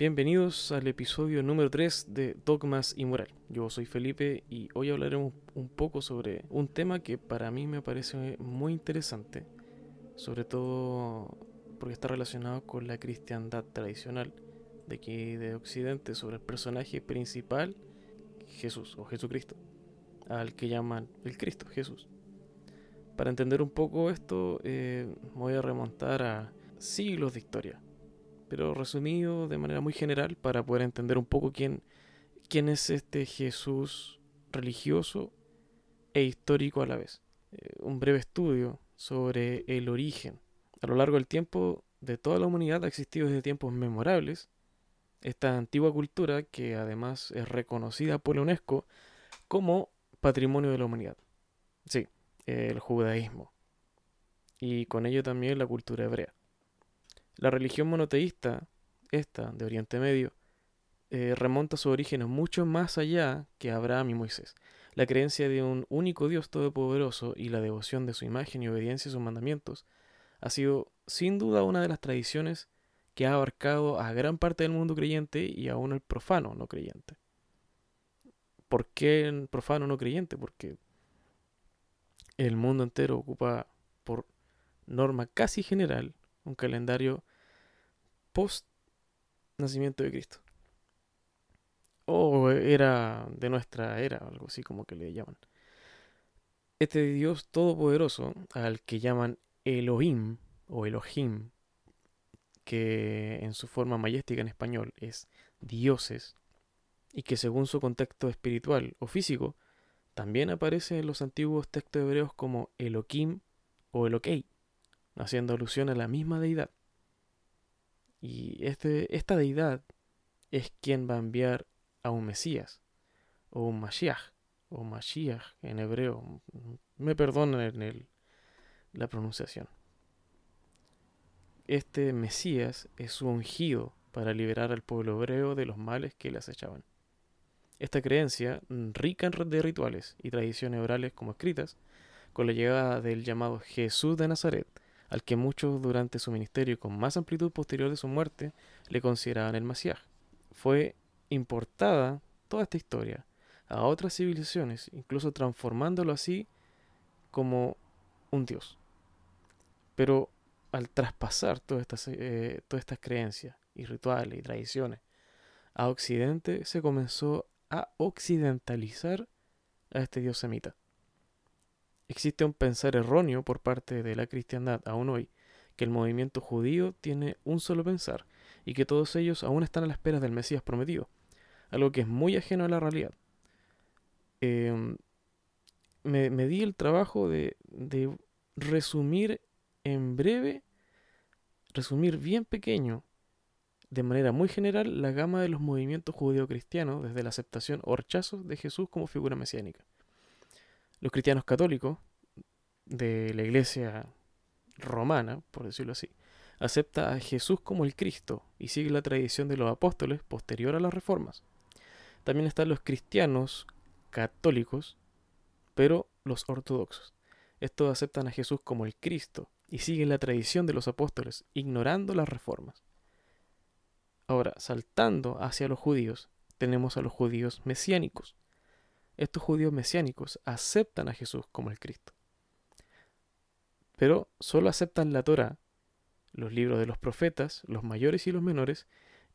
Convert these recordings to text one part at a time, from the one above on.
Bienvenidos al episodio número 3 de Dogmas y Moral. Yo soy Felipe y hoy hablaremos un poco sobre un tema que para mí me parece muy interesante, sobre todo porque está relacionado con la cristiandad tradicional de aquí de Occidente, sobre el personaje principal, Jesús o Jesucristo, al que llaman el Cristo, Jesús. Para entender un poco esto, eh, voy a remontar a siglos de historia pero resumido de manera muy general para poder entender un poco quién, quién es este Jesús religioso e histórico a la vez. Eh, un breve estudio sobre el origen. A lo largo del tiempo de toda la humanidad ha existido desde tiempos memorables esta antigua cultura que además es reconocida por la UNESCO como patrimonio de la humanidad. Sí, el judaísmo. Y con ello también la cultura hebrea. La religión monoteísta, esta de Oriente Medio, eh, remonta sus orígenes mucho más allá que Abraham y Moisés. La creencia de un único Dios todopoderoso y la devoción de su imagen y obediencia a sus mandamientos ha sido sin duda una de las tradiciones que ha abarcado a gran parte del mundo creyente y aún el profano no creyente. ¿Por qué el profano no creyente? Porque el mundo entero ocupa por norma casi general un calendario post nacimiento de Cristo. O era de nuestra era, algo así como que le llaman. Este Dios todopoderoso, al que llaman Elohim o Elohim, que en su forma mayéstica en español es dioses, y que según su contexto espiritual o físico, también aparece en los antiguos textos hebreos como Elohim o Elokei, haciendo alusión a la misma deidad. Y este, esta deidad es quien va a enviar a un Mesías, o un Mashiach, o Mashiach en hebreo. Me perdonan en la pronunciación. Este Mesías es su ungido para liberar al pueblo hebreo de los males que le acechaban. Esta creencia, rica de rituales y tradiciones orales como escritas, con la llegada del llamado Jesús de Nazaret, al que muchos durante su ministerio con más amplitud posterior de su muerte le consideraban el Masías. Fue importada toda esta historia a otras civilizaciones, incluso transformándolo así como un dios. Pero al traspasar todas estas, eh, todas estas creencias y rituales y tradiciones a Occidente, se comenzó a occidentalizar a este dios semita. Existe un pensar erróneo por parte de la cristiandad aún hoy, que el movimiento judío tiene un solo pensar y que todos ellos aún están a la espera del Mesías prometido, algo que es muy ajeno a la realidad. Em, me, di el trabajo de, de resumir en breve, resumir bien pequeño, de manera muy general, la gama de los movimientos judío-cristianos desde la aceptación o rechazo de Jesús como figura mesiánica. Los cristianos católicos de la iglesia romana, por decirlo así, acepta a Jesús como el Cristo y sigue la tradición de los apóstoles posterior a las reformas. También están los cristianos católicos, pero los ortodoxos. Estos aceptan a Jesús como el Cristo y siguen la tradición de los apóstoles, ignorando las reformas. Ahora, saltando hacia los judíos, tenemos a los judíos mesiánicos, estos judíos mesiánicos aceptan a Jesús como el Cristo. Pero solo aceptan la Torah, los libros de los profetas, los mayores y los menores,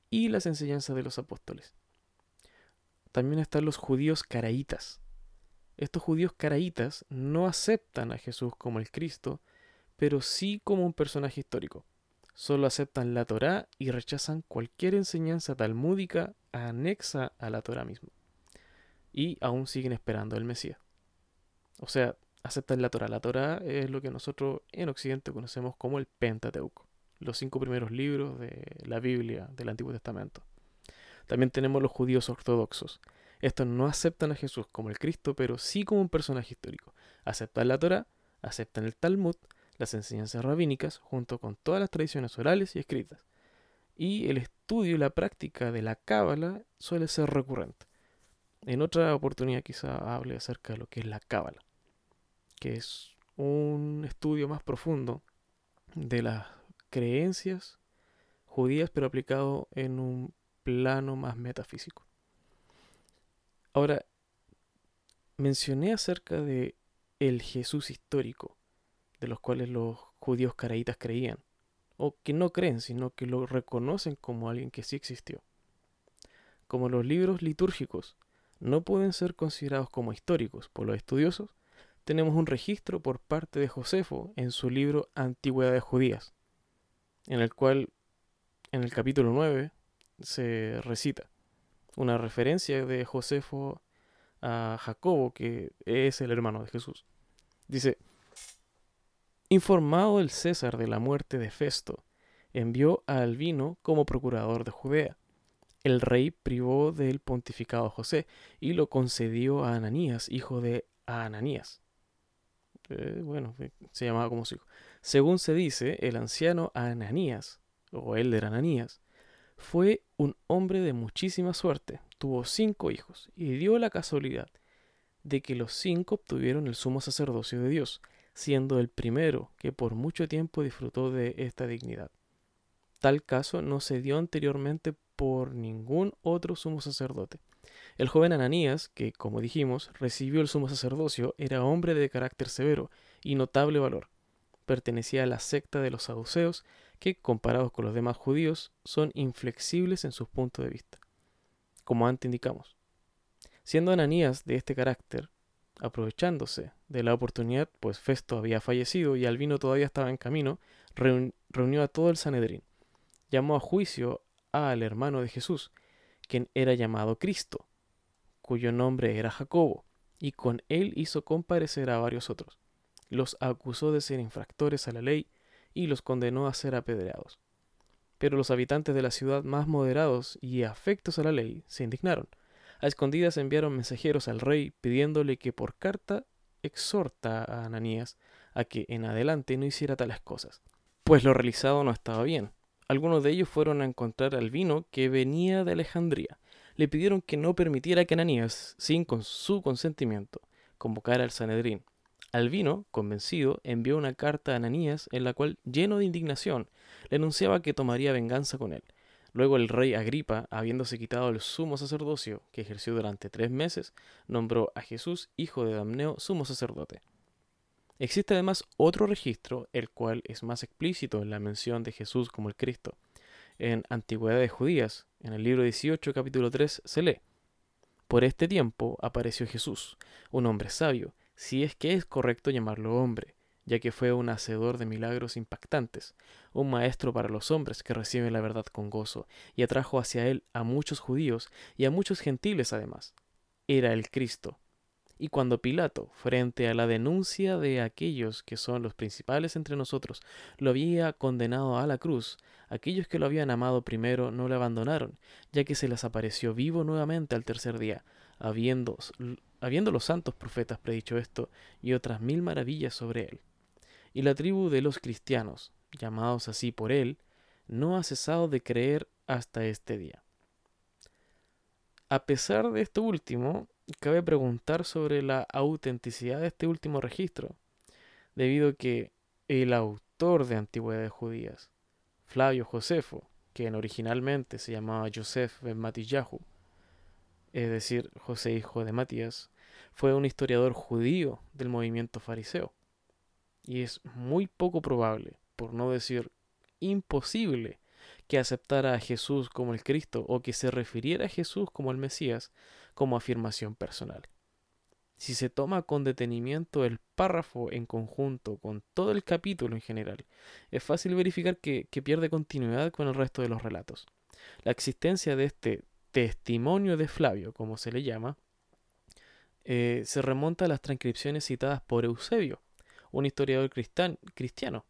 y las enseñanzas de los apóstoles. También están los judíos caraítas. Estos judíos caraítas no aceptan a Jesús como el Cristo, pero sí como un personaje histórico. Solo aceptan la Torá y rechazan cualquier enseñanza talmúdica anexa a la Torá misma y aún siguen esperando el Mesías. O sea, aceptan la Torah. La Torah es lo que nosotros en Occidente conocemos como el Pentateuco, los cinco primeros libros de la Biblia del Antiguo Testamento. También tenemos los judíos ortodoxos. Estos no aceptan a Jesús como el Cristo, pero sí como un personaje histórico. Aceptan la Torah, aceptan el Talmud, las enseñanzas rabínicas, junto con todas las tradiciones orales y escritas. Y el estudio y la práctica de la Cábala suele ser recurrente. En otra oportunidad quizá hable acerca de lo que es la cábala, que es un estudio más profundo de las creencias judías, pero aplicado en un plano más metafísico. Ahora, mencioné acerca de el Jesús histórico, de los cuales los judíos caraítas creían, o que no creen, sino que lo reconocen como alguien que sí existió. Como los libros litúrgicos no pueden ser considerados como históricos por los estudiosos, tenemos un registro por parte de Josefo en su libro Antigüedades Judías, en el cual en el capítulo 9 se recita una referencia de Josefo a Jacobo, que es el hermano de Jesús. Dice, informado el César de la muerte de Festo, envió a Albino como procurador de Judea. El rey privó del pontificado a José y lo concedió a Ananías, hijo de Ananías. Eh, bueno, se llamaba como su hijo. Según se dice, el anciano Ananías, o él de Ananías, fue un hombre de muchísima suerte, tuvo cinco hijos, y dio la casualidad de que los cinco obtuvieron el sumo sacerdocio de Dios, siendo el primero que por mucho tiempo disfrutó de esta dignidad. Tal caso no se dio anteriormente por ningún otro sumo sacerdote. El joven Ananías, que, como dijimos, recibió el sumo sacerdocio, era hombre de carácter severo y notable valor. Pertenecía a la secta de los saduceos, que, comparados con los demás judíos, son inflexibles en sus puntos de vista, como antes indicamos. Siendo Ananías de este carácter, aprovechándose de la oportunidad, pues Festo había fallecido y Albino todavía estaba en camino, reunió a todo el Sanedrín. Llamó a juicio al hermano de Jesús, quien era llamado Cristo, cuyo nombre era Jacobo, y con él hizo comparecer a varios otros. Los acusó de ser infractores a la ley y los condenó a ser apedreados. Pero los habitantes de la ciudad más moderados y afectos a la ley se indignaron. A escondidas enviaron mensajeros al rey pidiéndole que por carta exhorta a Ananías a que en adelante no hiciera tales cosas, pues lo realizado no estaba bien. Algunos de ellos fueron a encontrar al vino que venía de Alejandría, le pidieron que no permitiera que Ananías, sin con su consentimiento, convocara al Sanedrín. Albino, convencido, envió una carta a Ananías en la cual, lleno de indignación, le anunciaba que tomaría venganza con él. Luego el rey Agripa, habiéndose quitado el sumo sacerdocio que ejerció durante tres meses, nombró a Jesús, hijo de Damneo, sumo sacerdote. Existe además otro registro, el cual es más explícito en la mención de Jesús como el Cristo. En Antigüedades Judías, en el libro 18, capítulo 3, se lee, Por este tiempo apareció Jesús, un hombre sabio, si es que es correcto llamarlo hombre, ya que fue un hacedor de milagros impactantes, un maestro para los hombres que reciben la verdad con gozo, y atrajo hacia él a muchos judíos y a muchos gentiles además. Era el Cristo, y cuando Pilato, frente a la denuncia de aquellos que son los principales entre nosotros, lo había condenado a la cruz, aquellos que lo habían amado primero no le abandonaron, ya que se les apareció vivo nuevamente al tercer día, habiendo, habiendo los santos profetas predicho esto y otras mil maravillas sobre él. Y la tribu de los cristianos, llamados así por él, no ha cesado de creer hasta este día. A pesar de esto último, cabe preguntar sobre la autenticidad de este último registro, debido a que el autor de Antigüedades Judías, Flavio Josefo, quien originalmente se llamaba Joseph ben Matillahu, es decir, José hijo de Matías, fue un historiador judío del movimiento fariseo. Y es muy poco probable, por no decir imposible, que aceptara a Jesús como el Cristo o que se refiriera a Jesús como el Mesías como afirmación personal. Si se toma con detenimiento el párrafo en conjunto con todo el capítulo en general, es fácil verificar que, pierde continuidad con el resto de los relatos. La existencia de este testimonio de Flavio, como se le llama, eh, se remonta a las transcripciones citadas por Eusebio, un historiador cristiano,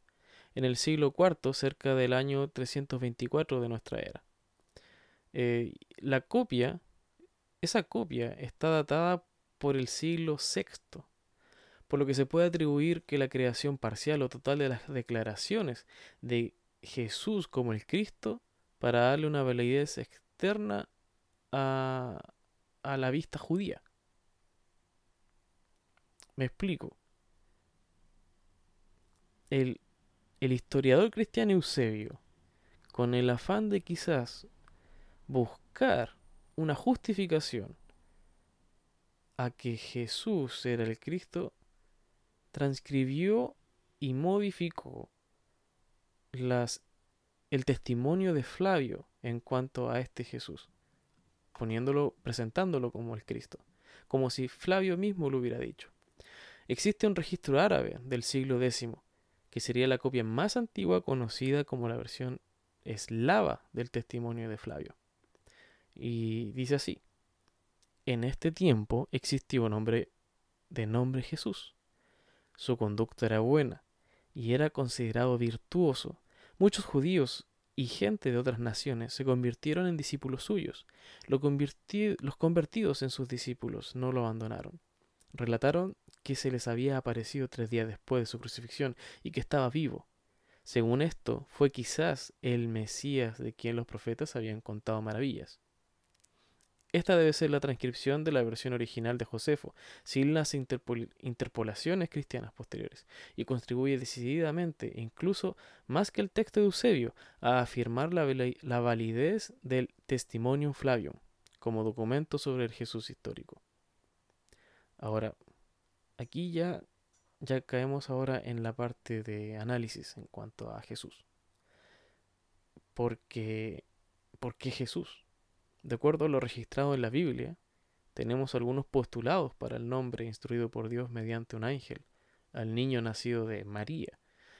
en el siglo IV, cerca del año 324 de nuestra era. Eh, la copia, esa copia está datada por el siglo VI, por lo que se puede atribuir que la creación parcial o total de las declaraciones de Jesús como el Cristo para darle una validez externa a, a la vista judía. Me explico. El el historiador cristiano Eusebio, con el afán de quizás buscar una justificación a que Jesús era el Cristo, transcribió y modificó las, el testimonio de Flavio en cuanto a este Jesús, poniéndolo, presentándolo como el Cristo, como si Flavio mismo lo hubiera dicho. Existe un registro árabe del siglo X, que sería la copia más antigua conocida como la versión eslava del testimonio de Flavio. Y dice así, en este tiempo existió un hombre de nombre Jesús. Su conducta era buena y era considerado virtuoso. Muchos judíos y gente de otras naciones se convirtieron en discípulos suyos. los convertidos en sus discípulos no lo abandonaron. Relataron que se les había aparecido tres días después de su crucifixión y que estaba vivo. Según esto, fue quizás el Mesías de quien los profetas habían contado maravillas. Esta debe ser la transcripción de la versión original de Josefo, sin las interpolaciones cristianas posteriores, y contribuye decididamente, incluso más que el texto de Eusebio, a afirmar la, validez del Testimonium Flavium como documento sobre el Jesús histórico. Ahora, aquí ya, ya caemos ahora en la parte de análisis en cuanto a Jesús. Porque, ¿por qué Jesús? De acuerdo a lo registrado en la Biblia, tenemos algunos postulados para el nombre instruido por Dios mediante un ángel al niño nacido de María,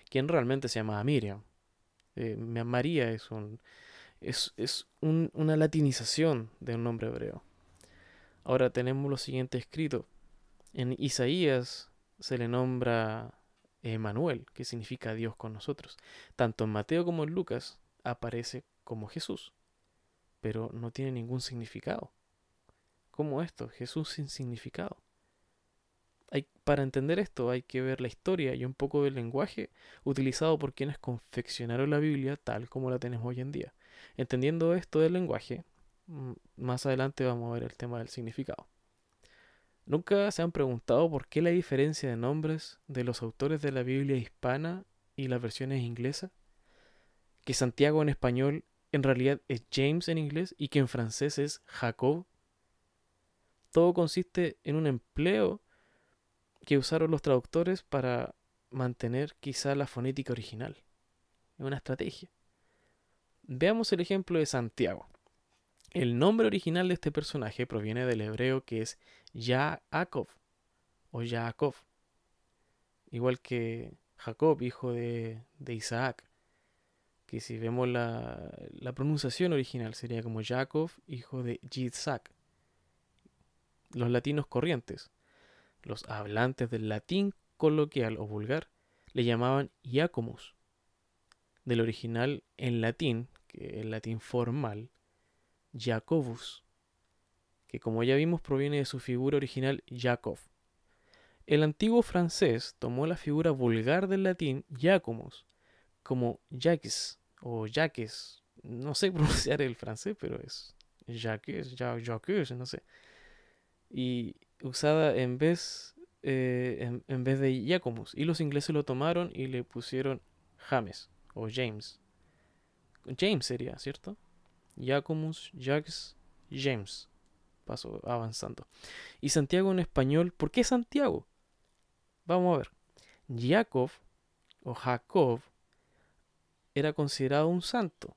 quien realmente se llamaba Miriam. Eh, María es, un, es, es una latinización de un nombre hebreo. Ahora tenemos lo siguiente escrito. En Isaías se le nombra Emanuel, que significa Dios con nosotros. Tanto en Mateo como en Lucas aparece como Jesús pero no tiene ningún significado. ¿Cómo esto? Jesús sin significado. Hay, para entender esto hay que ver la historia y un poco del lenguaje utilizado por quienes confeccionaron la Biblia tal como la tenemos hoy en día. Entendiendo esto del lenguaje, mm, más adelante vamos a ver el tema del significado. ¿Nunca se han preguntado por qué la diferencia de nombres de los autores de la Biblia hispana y las versiones inglesas? Que Santiago en español en realidad es James en inglés y que en francés es Jacob. Todo consiste en un empleo que usaron los traductores para mantener quizá la fonética original. Es una estrategia. Veamos el ejemplo de Santiago. El nombre original de este personaje proviene del hebreo que es Yaakov o Yaakov, igual que Jacob, hijo de, de Isaac que si vemos la, pronunciación original sería como Jacob, hijo de Yitzhak. Los latinos corrientes, los hablantes del latín coloquial o vulgar, le llamaban Iacomus. Del original en latín, que el latín formal, Jacobus, que como ya vimos proviene de su figura original Jacob. El antiguo francés tomó la figura vulgar del latín Jacomus como Jacques o Jacques. No sé pronunciar el francés, pero es Jacques, Jacques, no sé. Y usada en vez, eh, en, vez de Jacomus. Y los ingleses lo tomaron y le pusieron James o James. James sería, ¿cierto? Jacomus, Jacques, James. Paso avanzando. Y Santiago en español, ¿por qué Santiago? Vamos a ver. Jacob o Jacob era considerado un santo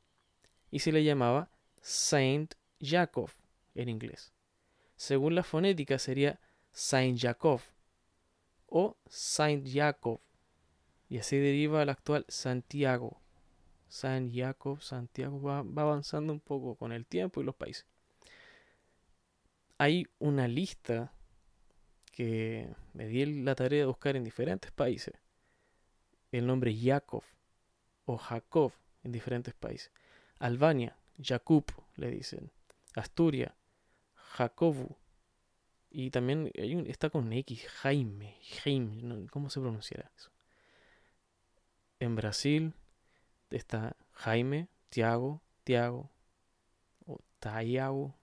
y se le llamaba Saint Jacob en inglés. Según la fonética sería Saint Jacob o Saint Jacob y así deriva el actual Santiago. Saint Jacob, Santiago va, va avanzando un poco con el tiempo y los países. Hay una lista que me di la tarea de buscar en diferentes países. El nombre Jacob o Jacob en diferentes países. Albania, Jakub le dicen. Asturias, Jacobu. Y también está con X, Jaime, Jaime, ¿cómo se pronunciará eso? En Brasil está Jaime, Tiago, Tiago, o Taiago.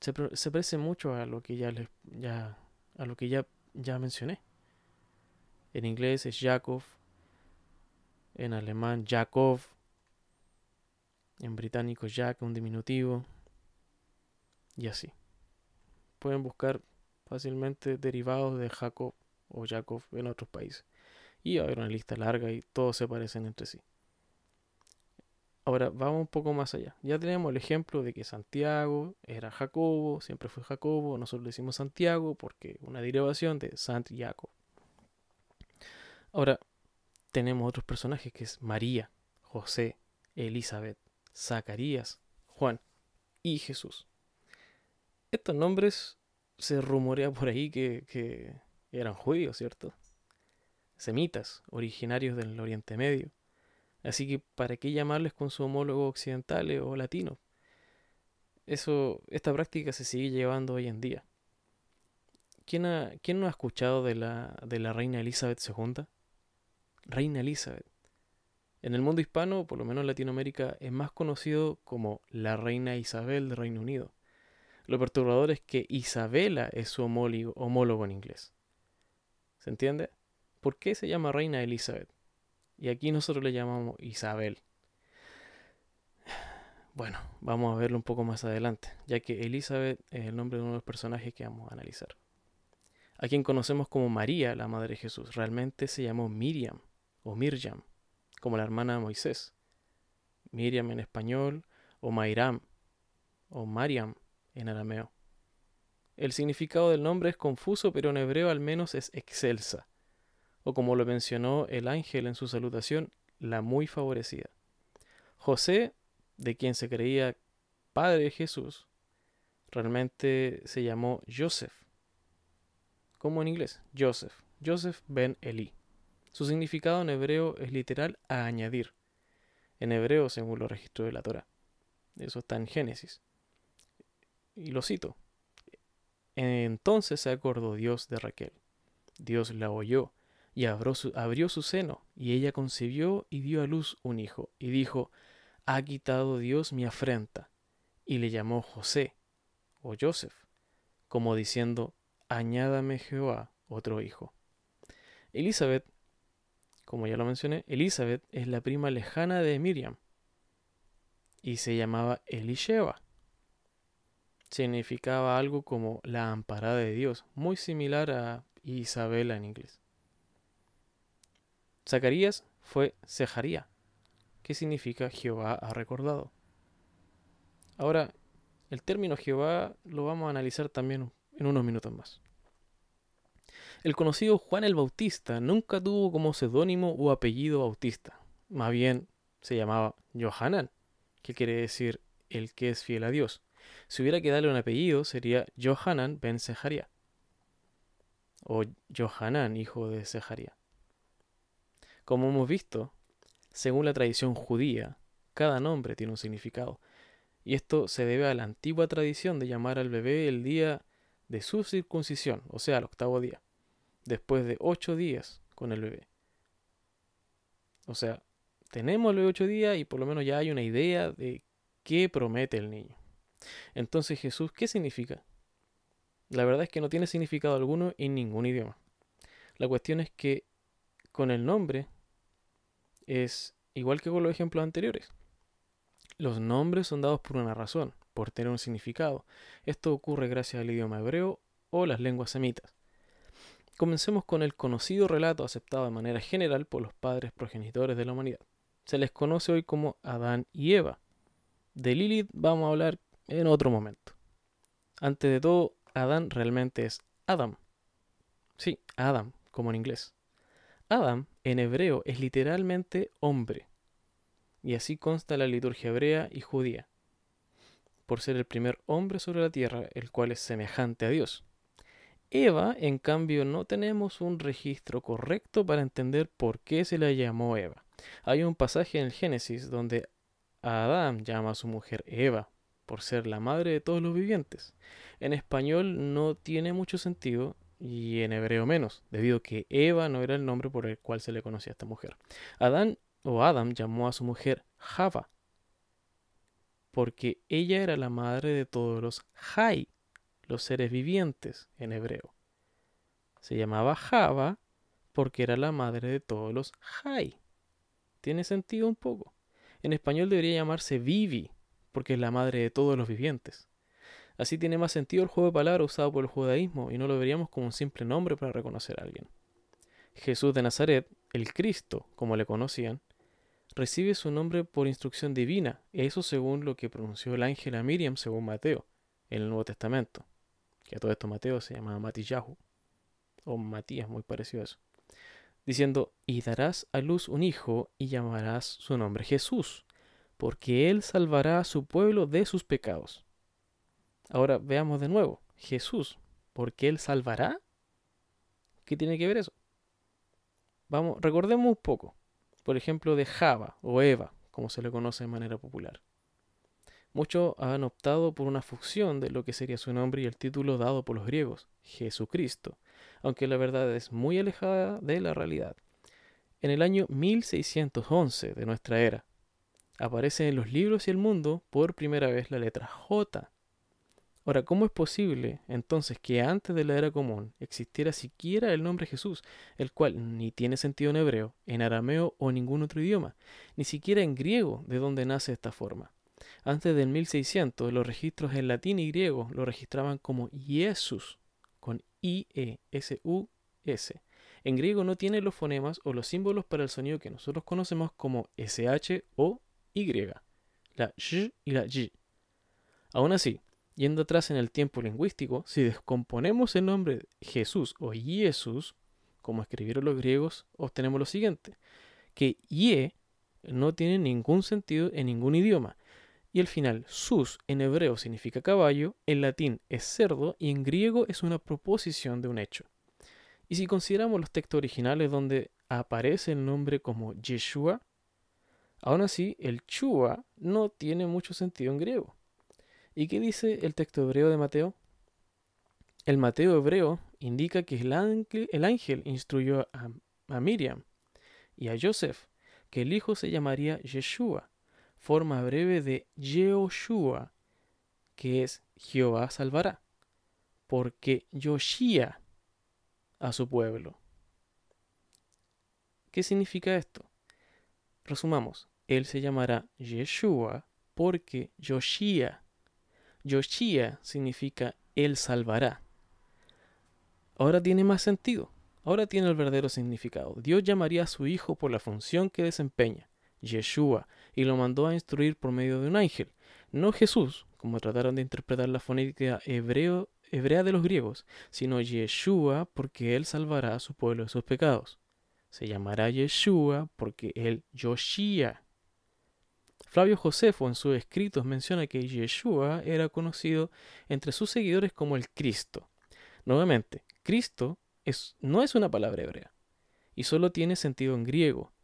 Se, parece mucho a lo que ya les, ya, a lo que ya, ya mencioné. En inglés es Jacob, en alemán Jakob, En británico Jack, un diminutivo. Y así. Pueden buscar fácilmente derivados de Jacob o Jacob en otros países. Y va a haber una lista larga y todos se parecen entre sí. Ahora vamos un poco más allá. Ya tenemos el ejemplo de que Santiago era Jacobo, siempre fue Jacobo, nosotros le decimos Santiago porque una derivación de Santiago. Ahora tenemos otros personajes que es María, José, Elizabeth, Zacarías, Juan y Jesús. Estos nombres se rumorea por ahí que, que eran judíos, ¿cierto? Semitas, originarios del Oriente Medio Así que, ¿para qué llamarles con su homólogo occidental o latino? Eso, esta práctica se sigue llevando hoy en día. ¿Quién, ha, quién no ha escuchado de la, de la reina Elizabeth II? Reina Elizabeth. En el mundo hispano, por lo menos en Latinoamérica, es más conocido como la reina Isabel del Reino Unido. Lo perturbador es que Isabela es su homólogo, homólogo en inglés. ¿Se entiende? ¿Por qué se llama reina Elizabeth? Y aquí nosotros le llamamos Isabel. Bueno, vamos a verlo un poco más adelante, ya que Elizabeth es el nombre de uno de los personajes que vamos a analizar. A quien conocemos como María, la Madre de Jesús, realmente se llamó Miriam o Mirjam, como la hermana de Moisés. Miriam en español o Mairam o Mariam en arameo. El significado del nombre es confuso, pero en hebreo al menos es excelsa o como lo mencionó el ángel en su salutación, la muy favorecida. José, de quien se creía padre de Jesús, realmente se llamó Joseph. como en inglés? Joseph. Joseph ben Eli. Su significado en hebreo es literal a añadir. En hebreo, según los registros de la Torah. Eso está en Génesis. Y lo cito. Entonces se acordó Dios de Raquel. Dios la oyó y abrió su, seno, y ella concibió y dio a luz un hijo, y dijo, Ha quitado Dios mi afrenta, y le llamó José, o Joseph, como diciendo, Añádame Jehová otro hijo. Elizabeth, como ya lo mencioné, Elizabeth es la prima lejana de Miriam, y se llamaba Elisheva. Significaba algo como la amparada de Dios, muy similar a Isabela en inglés. Zacarías fue Sejaría, que significa Jehová ha recordado. Ahora, el término Jehová lo vamos a analizar también en unos minutos más. El conocido Juan el Bautista nunca tuvo como seudónimo o apellido Bautista, más bien se llamaba Johanan, que quiere decir el que es fiel a Dios. Si hubiera que darle un apellido sería Johanan ben Sejaría o Johanan, hijo de Sejaría. Como hemos visto, según la tradición judía, cada nombre tiene un significado, y esto se debe a la antigua tradición de llamar al bebé el día de su circuncisión, o sea, el octavo día, después de ocho días con el bebé. O sea, tenemos los ocho días y por lo menos ya hay una idea de qué promete el niño. Entonces Jesús, ¿qué significa? La verdad es que no tiene significado alguno en ningún idioma. La cuestión es que con el nombre es igual que con los ejemplos anteriores. Los nombres son dados por una razón, por tener un significado. Esto ocurre gracias al idioma hebreo o las lenguas semitas. Comencemos con el conocido relato aceptado de manera general por los padres progenitores de la humanidad. Se les conoce hoy como Adán y Eva. De Lilith vamos a hablar en otro momento. Antes de todo, Adán realmente es Adam. Sí, Adam, como en inglés. Adam en hebreo es literalmente hombre, y así consta la liturgia hebrea y judía, por ser el primer hombre sobre la tierra, el cual es semejante a Dios. Eva, en cambio, no tenemos un registro correcto para entender por qué se la llamó Eva. Hay un pasaje en el Génesis donde Adán llama a su mujer Eva, por ser la madre de todos los vivientes. En español no tiene mucho sentido, y en hebreo menos, debido a que Eva no era el nombre por el cual se le conocía a esta mujer. Adán o Adam llamó a su mujer Java, porque ella era la madre de todos los Jai, los seres vivientes en hebreo. Se llamaba Java porque era la madre de todos los Jai. ¿Tiene sentido un poco? En español debería llamarse Vivi, porque es la madre de todos los vivientes. Así tiene más sentido el juego de palabras usado por el judaísmo y no lo veríamos como un simple nombre para reconocer a alguien. Jesús de Nazaret, el Cristo, como le conocían, recibe su nombre por instrucción divina, eso según lo que pronunció el ángel a Miriam según Mateo, en el Nuevo Testamento. Que a todo esto Mateo se llama Matillahu, o Matías, muy parecido a eso. Diciendo, y darás a luz un hijo y llamarás su nombre Jesús, porque él salvará a su pueblo de sus pecados. Ahora veamos de nuevo, Jesús, porque él salvará. ¿Qué tiene que ver eso? Vamos, recordemos un poco por ejemplo, de Java o Eva, como se le conoce de manera popular. Muchos han optado por una fusión de lo que sería su nombre y el título dado por los griegos, Jesucristo, aunque la verdad es muy alejada de la realidad. En el año 1611 de nuestra era, aparece en los libros y el mundo por primera vez la letra J Ahora, ¿cómo es posible entonces que antes de la era común existiera siquiera el nombre Jesús, el cual ni tiene sentido en hebreo, en arameo o ningún otro idioma, ni siquiera en griego, de donde nace esta forma? Antes del 1600, los registros en latín y griego lo registraban como Jesús, con I-E-S-U-S. En griego no tiene los fonemas o los símbolos para el sonido que nosotros conocemos como SH o Y, la Sh y la J. Aún así, Yendo atrás en el tiempo lingüístico, si descomponemos el nombre Jesús o Jesús, como escribieron los griegos, obtenemos lo siguiente, que Ye no tiene ningún sentido en ningún idioma, y el final sus en hebreo significa caballo, en latín es cerdo y en griego es una proposición de un hecho. Y si consideramos los textos originales donde aparece el nombre como Yeshua, aún así el Chua no tiene mucho sentido en griego. ¿Y qué dice el texto hebreo de Mateo? El Mateo hebreo indica que el ángel, instruyó a, a, Miriam y a Joseph que el hijo se llamaría Yeshua, forma breve de Yehoshua, que es Jehová salvará, porque Yoshia a su pueblo. ¿Qué significa esto? Resumamos, él se llamará Yeshua porque Yoshia Yoshia significa Él salvará. Ahora tiene más sentido. Ahora tiene el verdadero significado. Dios llamaría a su hijo por la función que desempeña, Yeshua, y lo mandó a instruir por medio de un ángel, no Jesús, como trataron de interpretar la fonética hebreo, hebrea de los griegos, sino Yeshua porque él salvará a su pueblo de sus pecados. Se llamará Yeshua porque él Yoshia Flavio Josefo en sus escritos menciona que Yeshua era conocido entre sus seguidores como el Cristo. Nuevamente, Cristo no es una palabra hebrea y solo tiene sentido en griego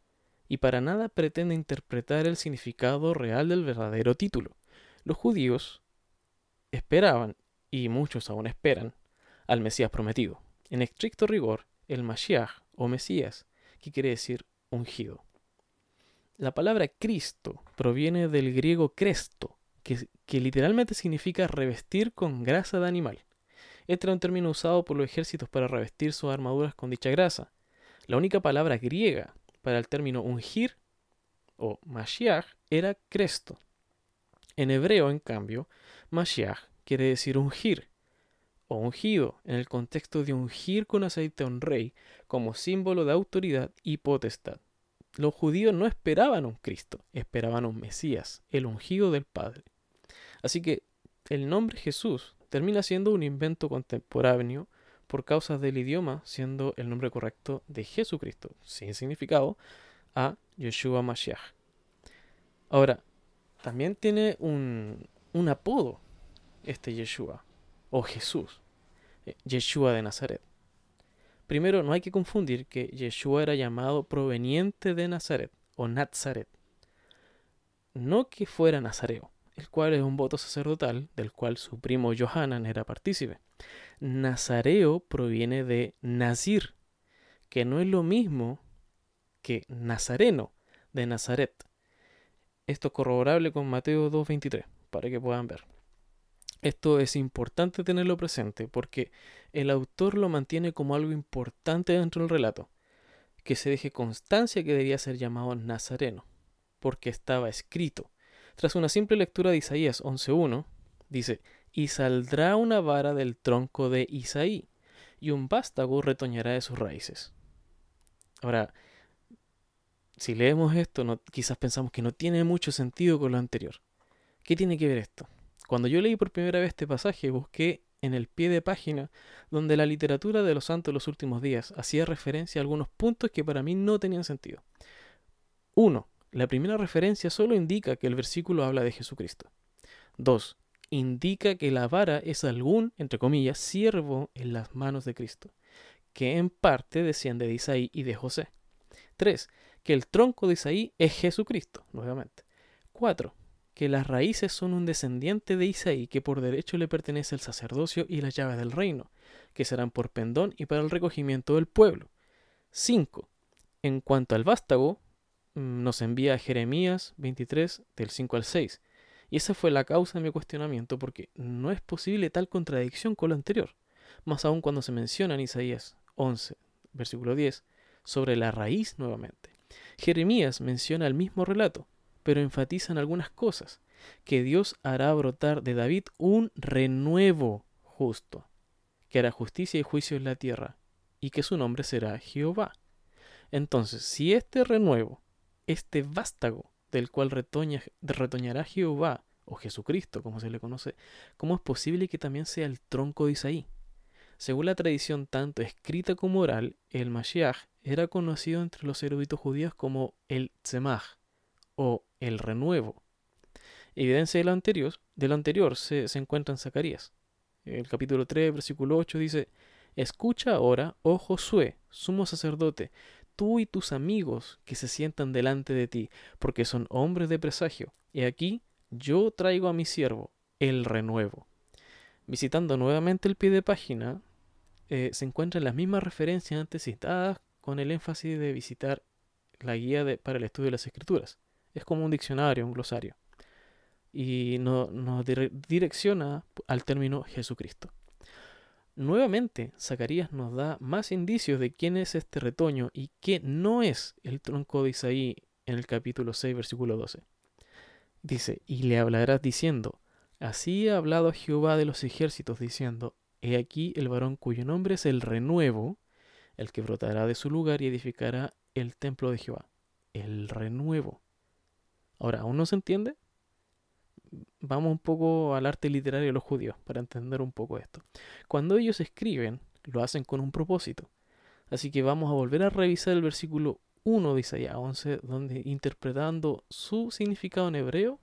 y para nada pretende interpretar el significado real del verdadero título. Los judíos esperaban, y muchos aún esperan, al Mesías prometido. En estricto rigor, el Mashiach o Mesías, que quiere decir ungido. La palabra Cristo proviene del griego cresto, que, literalmente significa revestir con grasa de animal. Este era un término usado por los ejércitos para revestir sus armaduras con dicha grasa. La única palabra griega para el término ungir o Mashiach era cresto. En hebreo, en cambio, Mashiach quiere decir ungir o ungido en el contexto de ungir con aceite a un rey como símbolo de autoridad y potestad los judíos no esperaban un Cristo, esperaban un Mesías, el ungido del Padre. Así que el nombre Jesús termina siendo un invento contemporáneo por causa del idioma, siendo el nombre correcto de Jesucristo, sin significado, a Yeshua Mashiach. Ahora, también tiene un, un apodo este Yeshua, o Jesús, eh, Yeshua de Nazaret. Primero, no hay que confundir que Yeshua era llamado proveniente de Nazaret o Nazaret. No que fuera nazareo, el cual es un voto sacerdotal del cual su primo Johanan era partícipe. Nazareo proviene de Nazir, que no es lo mismo que Nazareno de Nazaret. Esto es corroborable con Mateo 2.23, para que puedan ver. Esto es importante tenerlo presente porque el autor lo mantiene como algo importante dentro del relato, que se deje constancia que debía ser llamado Nazareno. porque estaba escrito. Tras una simple lectura de Isaías 11.1, dice, y saldrá una vara del tronco de Isaí, y un vástago retoñará de sus raíces. Ahora, si leemos esto, quizás pensamos que no tiene mucho sentido con lo anterior. ¿Qué tiene que ver esto? Cuando yo leí por primera vez este pasaje, busqué en el pie de página donde la literatura de los santos de los últimos días hacía referencia a algunos puntos que para mí no tenían sentido. Uno, La primera referencia solo indica que el versículo habla de Jesucristo. 2 indica que la vara es algún, entre comillas, siervo en las manos de Cristo, que en parte desciende de Isaí y de José. 3. Que el tronco de Isaí es Jesucristo, nuevamente. 4. Que las raíces son un descendiente de Isaí que por derecho le pertenece el sacerdocio y las llaves del reino, que serán por pendón y para el recogimiento del pueblo. 5. En cuanto al vástago, nos envía Jeremías 23 del 5 al 6, y esa fue la causa de mi cuestionamiento, porque no es posible tal contradicción con lo anterior, más aún cuando se menciona en Isaías 11, versículo 10, sobre la raíz nuevamente. Jeremías menciona el mismo relato, pero enfatiza en algunas cosas, que Dios hará brotar de David un renuevo justo, que hará justicia y juicio en la tierra, y que su nombre será Jehová. Entonces, si este renuevo, este vástago, del cual retoña, retoñará Jehová, o Jesucristo, como se le conoce, ¿cómo es posible que también sea el tronco de Isaí? Según la tradición tanto escrita como oral, el Mashiach era conocido entre los eruditos judíos como el Tzemach, o el renuevo. Evidencia de lo anterior, de lo anterior se, se encuentra en Zacarías. El capítulo 3, versículo 8 dice, Escucha ahora, oh Josué, sumo sacerdote, tú y tus amigos que se sientan delante de ti, porque son hombres de presagio. Y aquí yo traigo a mi siervo el renuevo. Visitando nuevamente el pie de página, eh, se encuentran las mismas referencias antes citadas con el énfasis de visitar la guía para el estudio de las escrituras. Es como un diccionario, un glosario. Y nos direcciona al término Jesucristo. Nuevamente, Zacarías nos da más indicios de quién es este retoño y qué no es el tronco de Isaí en el capítulo 6, versículo 12. Dice, y le hablarás diciendo, así ha hablado Jehová de los ejércitos, diciendo, he aquí el varón cuyo nombre es el renuevo, el que brotará de su lugar y edificará el templo de Jehová. El renuevo. Ahora, ¿aún no se entiende? Vamos un poco al arte literario de los judíos para entender un poco esto. Cuando ellos escriben, lo hacen con un propósito. Así que vamos a volver a revisar el versículo 1 de Isaías 11, donde interpretando su significado en hebreo,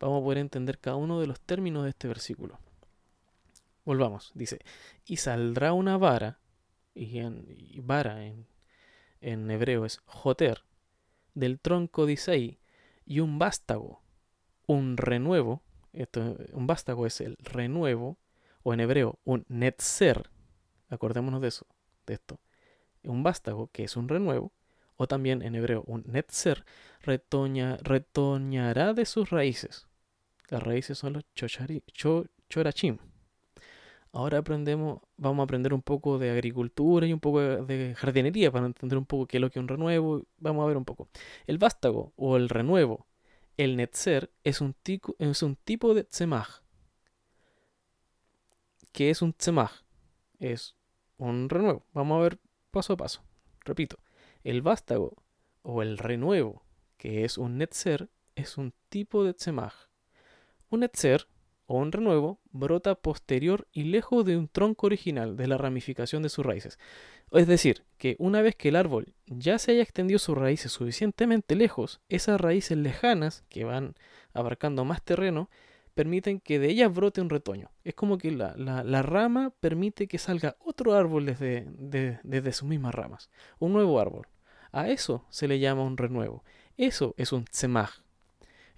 vamos a poder entender cada uno de los términos de este versículo. Volvamos, dice, y saldrá una vara, y, en, vara en, en hebreo es joter, del tronco de Isaí, y un vástago, un renuevo, esto, un vástago es el renuevo, o en hebreo, un netzer, acordémonos de eso, de esto, un vástago que es un renuevo, o también en hebreo un netzer, retoña, retoñará de sus raíces. Las raíces son los chorachim. Ahora aprendemos, vamos a aprender un poco de agricultura y un poco de jardinería para entender un poco qué es lo que es un renuevo. Vamos a ver un poco. El vástago o el renuevo el netzer es un, tipo de tzemach. ¿Qué es un tzemach? Es un renuevo. Vamos a ver paso a paso. Repito, el vástago o el renuevo, que es un netzer, es un tipo de tzemach. Un netzer o un renuevo brota posterior y lejos de un tronco original de la ramificación de sus raíces. Es decir, que una vez que el árbol ya se haya extendido sus raíces suficientemente lejos, esas raíces lejanas, que van abarcando más terreno, permiten que de ellas brote un retoño. Es como que la, rama permite que salga otro árbol desde, desde sus mismas ramas, un nuevo árbol. A eso se le llama un renuevo. Eso es un tzemach.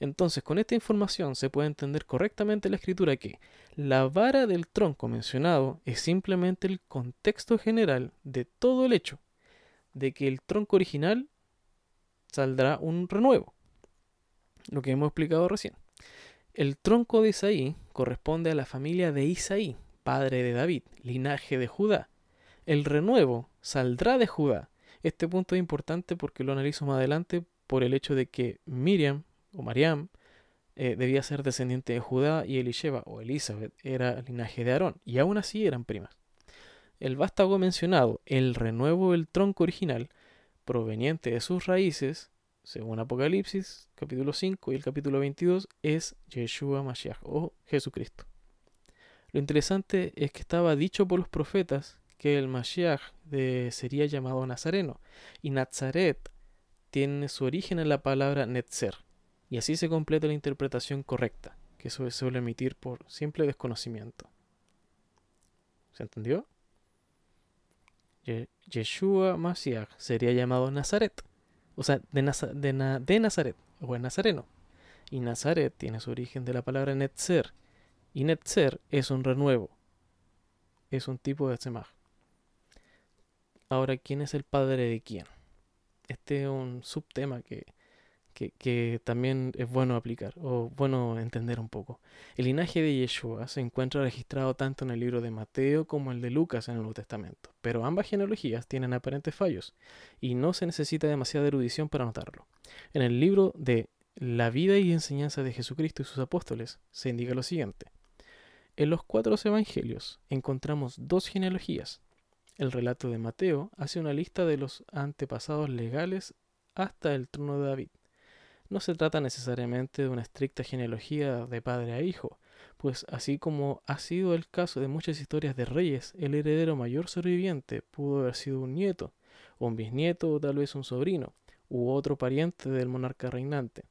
Entonces, con esta información se puede entender correctamente la escritura que la vara del tronco mencionado es simplemente el contexto general de todo el hecho de que el tronco original saldrá un renuevo. Lo que hemos explicado recién. El tronco de Isaí corresponde a la familia de Isaí, padre de David, linaje de Judá. El renuevo saldrá de Judá. Este punto es importante porque lo analizo más adelante por el hecho de que Miriam o Mariam eh, debía ser descendiente de Judá y Elisheba o Elizabeth era linaje de Aarón, y aún así eran primas. El vástago mencionado, el renuevo del tronco original, proveniente de sus raíces, según Apocalipsis, capítulo 5 y el capítulo 22, es Yeshua Mashiach o Jesucristo. Lo interesante es que estaba dicho por los profetas que el Mashiach sería llamado Nazareno, y Nazaret tiene su origen en la palabra Netzer, y así se completa la interpretación correcta, que se suele emitir por simple desconocimiento. ¿Se entendió? Yeshua Mashiach sería llamado Nazaret, o sea, de, Nazaret, o el Nazareno. Y Nazaret tiene su origen de la palabra Netzer, y Netzer es un renuevo, es un tipo de semaj. Ahora, ¿quién es el padre de quién? Este es un subtema que, que, también es bueno aplicar o bueno entender un poco. El linaje de Yeshua se encuentra registrado tanto en el libro de Mateo como el de Lucas en el Nuevo Testamento, pero ambas genealogías tienen aparentes fallos y no se necesita demasiada erudición para notarlo. En el libro de La vida y enseñanza de Jesucristo y sus apóstoles se indica lo siguiente. En los cuatro evangelios encontramos dos genealogías, el relato de Mateo hace una lista de los antepasados legales hasta el trono de David. No se trata necesariamente de una estricta genealogía de padre a hijo, pues así como ha sido el caso de muchas historias de reyes, el heredero mayor sobreviviente pudo haber sido un nieto, un bisnieto o tal vez un sobrino, u otro pariente del monarca reinante.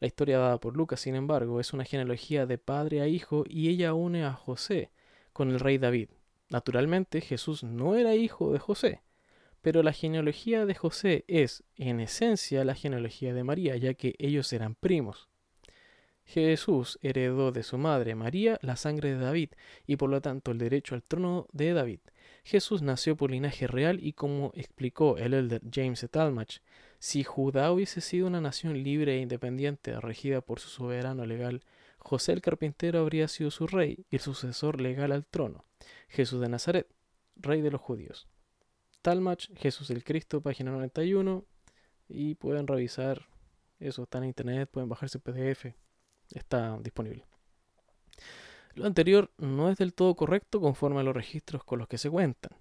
La historia dada por Lucas, sin embargo, es una genealogía de padre a hijo y ella une a José con el rey David, Naturalmente Jesús no era hijo de José, pero la genealogía de José es, en esencia, la genealogía de María, ya que ellos eran primos. Jesús heredó de su madre María la sangre de David y por lo tanto el derecho al trono de David. Jesús nació por linaje real y como explicó el elder James Talmach, si Judá hubiese sido una nación libre e independiente regida por su soberano legal, José el carpintero habría sido su rey y el sucesor legal al trono. Jesús de Nazaret, rey de los judíos. Talmach, Jesús el Cristo, página 91. Y pueden revisar eso, está en internet, pueden bajarse PDF, está disponible. Lo anterior no es del todo correcto conforme a los registros con los que se cuentan.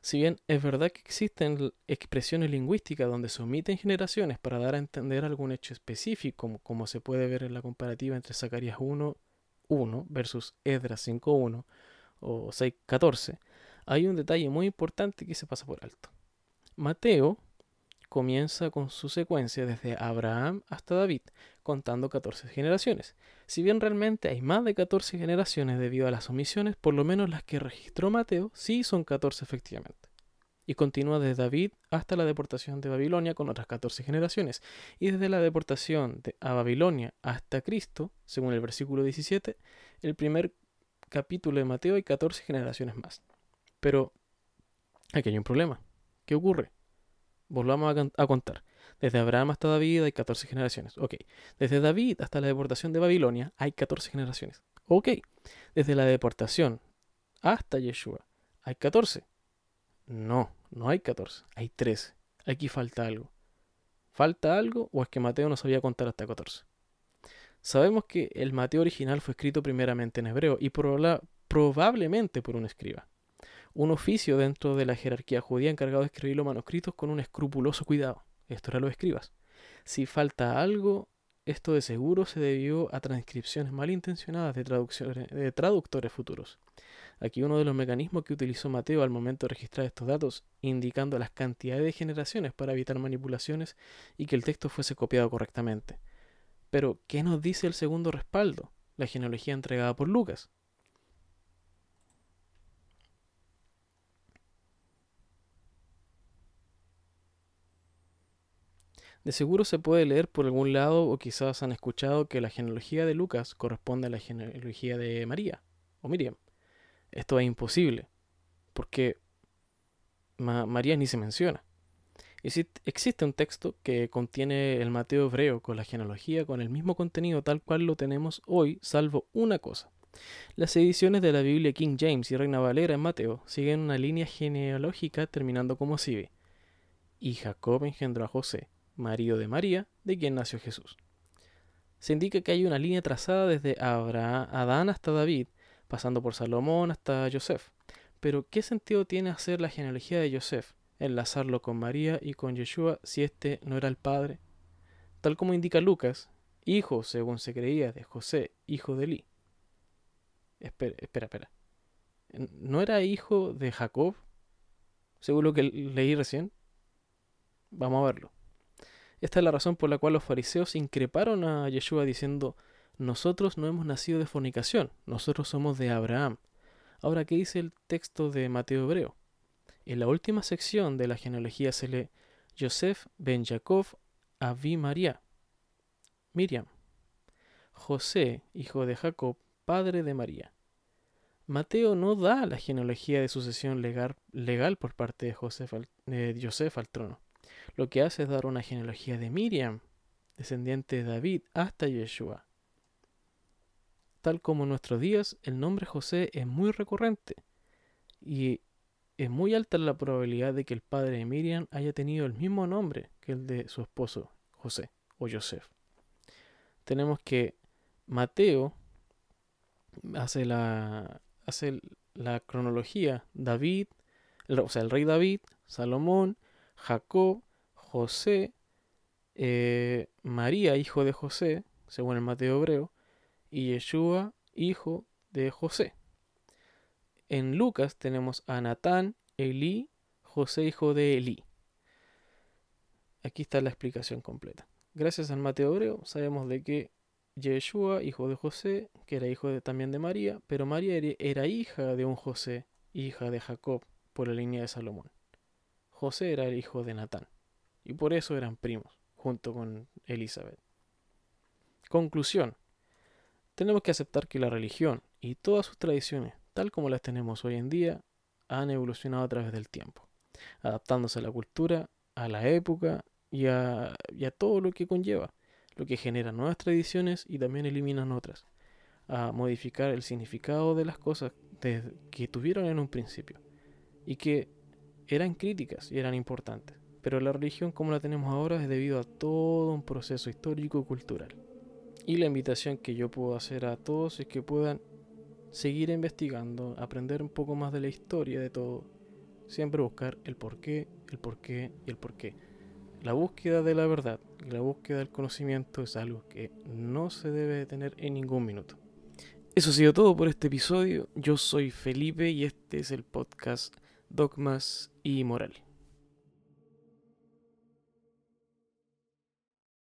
Si bien es verdad que existen expresiones lingüísticas donde se omiten generaciones para dar a entender algún hecho específico, como, se puede ver en la comparativa entre Zacarías 1.1 versus Edras 5.1 o 6.14, hay un detalle muy importante que se pasa por alto. Mateo comienza con su secuencia desde Abraham hasta David, contando 14 generaciones. Si bien realmente hay más de 14 generaciones debido a las omisiones, por lo menos las que registró Mateo sí son 14 efectivamente. Y continúa desde David hasta la deportación de Babilonia con otras 14 generaciones. Y desde la deportación de, a Babilonia hasta Cristo, según el versículo 17, el primer capítulo de Mateo hay 14 generaciones más. Pero aquí hay un problema. ¿Qué ocurre? Volvamos a, contar. Desde Abraham hasta David hay 14 generaciones. Ok. Desde David hasta la deportación de Babilonia hay 14 generaciones. Ok. Desde la deportación hasta Yeshua hay 14. No, no hay 14. Hay 13. Aquí falta algo. ¿Falta algo o es que Mateo no sabía contar hasta 14? Sabemos que el Mateo original fue escrito primeramente en hebreo y probablemente por un escriba un oficio dentro de la jerarquía judía encargado de escribir los manuscritos con un escrupuloso cuidado. Esto era los escribas. Si falta algo, esto de seguro se debió a transcripciones malintencionadas de, de traductores futuros. Aquí uno de los mecanismos que utilizó Mateo al momento de registrar estos datos, indicando las cantidades de generaciones para evitar manipulaciones y que el texto fuese copiado correctamente. Pero, ¿qué nos dice el segundo respaldo? La genealogía entregada por Lucas. De seguro se puede leer por algún lado o quizás han escuchado que la genealogía de Lucas corresponde a la genealogía de María o Miriam. Esto es imposible, porque María ni se menciona. Existe un texto que contiene el Mateo hebreo con la genealogía con el mismo contenido tal cual lo tenemos hoy, salvo una cosa. Las ediciones de la Biblia King James y Reina Valera en Mateo siguen una línea genealógica terminando como sigue. Y Jacob engendró a José, marido de María, de quien nació Jesús. Se indica que hay una línea trazada desde Abraham, Adán hasta David, pasando por Salomón hasta Joseph. Pero, ¿qué sentido tiene hacer la genealogía de Joseph, enlazarlo con María y con Yeshua si este no era el padre? Tal como indica Lucas, hijo, según se creía, de José, hijo de Eli. Espera, espera, espera. ¿No era hijo de Jacob? Según lo que leí recién. Vamos a verlo. Esta es la razón por la cual los fariseos increparon a Yeshua diciendo, nosotros no hemos nacido de fornicación, nosotros somos de Abraham. Ahora, ¿qué dice el texto de Mateo Hebreo? En la última sección de la genealogía se lee Joseph ben Jacob Avi María, Miriam, José, hijo de Jacob, padre de María. Mateo no da la genealogía de sucesión legal, por parte de Joseph al trono lo que hace es dar una genealogía de Miriam, descendiente de David, hasta Yeshua. Tal como en nuestros días, el nombre José es muy recurrente y es muy alta la probabilidad de que el padre de Miriam haya tenido el mismo nombre que el de su esposo José o Joseph. Tenemos que Mateo hace la, hace la cronología David, o sea, el rey David, Salomón, Jacob, José, eh, María, hijo de José, según el Mateo Hebreo, y Yeshua, hijo de José. En Lucas tenemos a Natán, Elí, José, hijo de Elí. Aquí está la explicación completa. Gracias al Mateo Hebreo sabemos de que Yeshua, hijo de José, que era hijo también de María, pero María era hija de un José, hija de Jacob, por la línea de Salomón. José era el hijo de Natán y por eso eran primos, junto con Elizabeth. Conclusión. Tenemos que aceptar que la religión y todas sus tradiciones, tal como las tenemos hoy en día, han evolucionado a través del tiempo, adaptándose a la cultura, a la época y a, todo lo que conlleva, lo que genera nuevas tradiciones y también eliminan otras, a modificar el significado de las cosas que tuvieron en un principio y que eran críticas y eran importantes pero la religión como la tenemos ahora es debido a todo un proceso histórico y cultural. Y la invitación que yo puedo hacer a todos es que puedan seguir investigando, aprender un poco más de la historia de todo, siempre buscar el porqué, el porqué y el porqué. La búsqueda de la verdad y la búsqueda del conocimiento es algo que no se debe detener en ningún minuto. Eso ha sido todo por este episodio. Yo soy Felipe y este es el podcast Dogmas y Moral.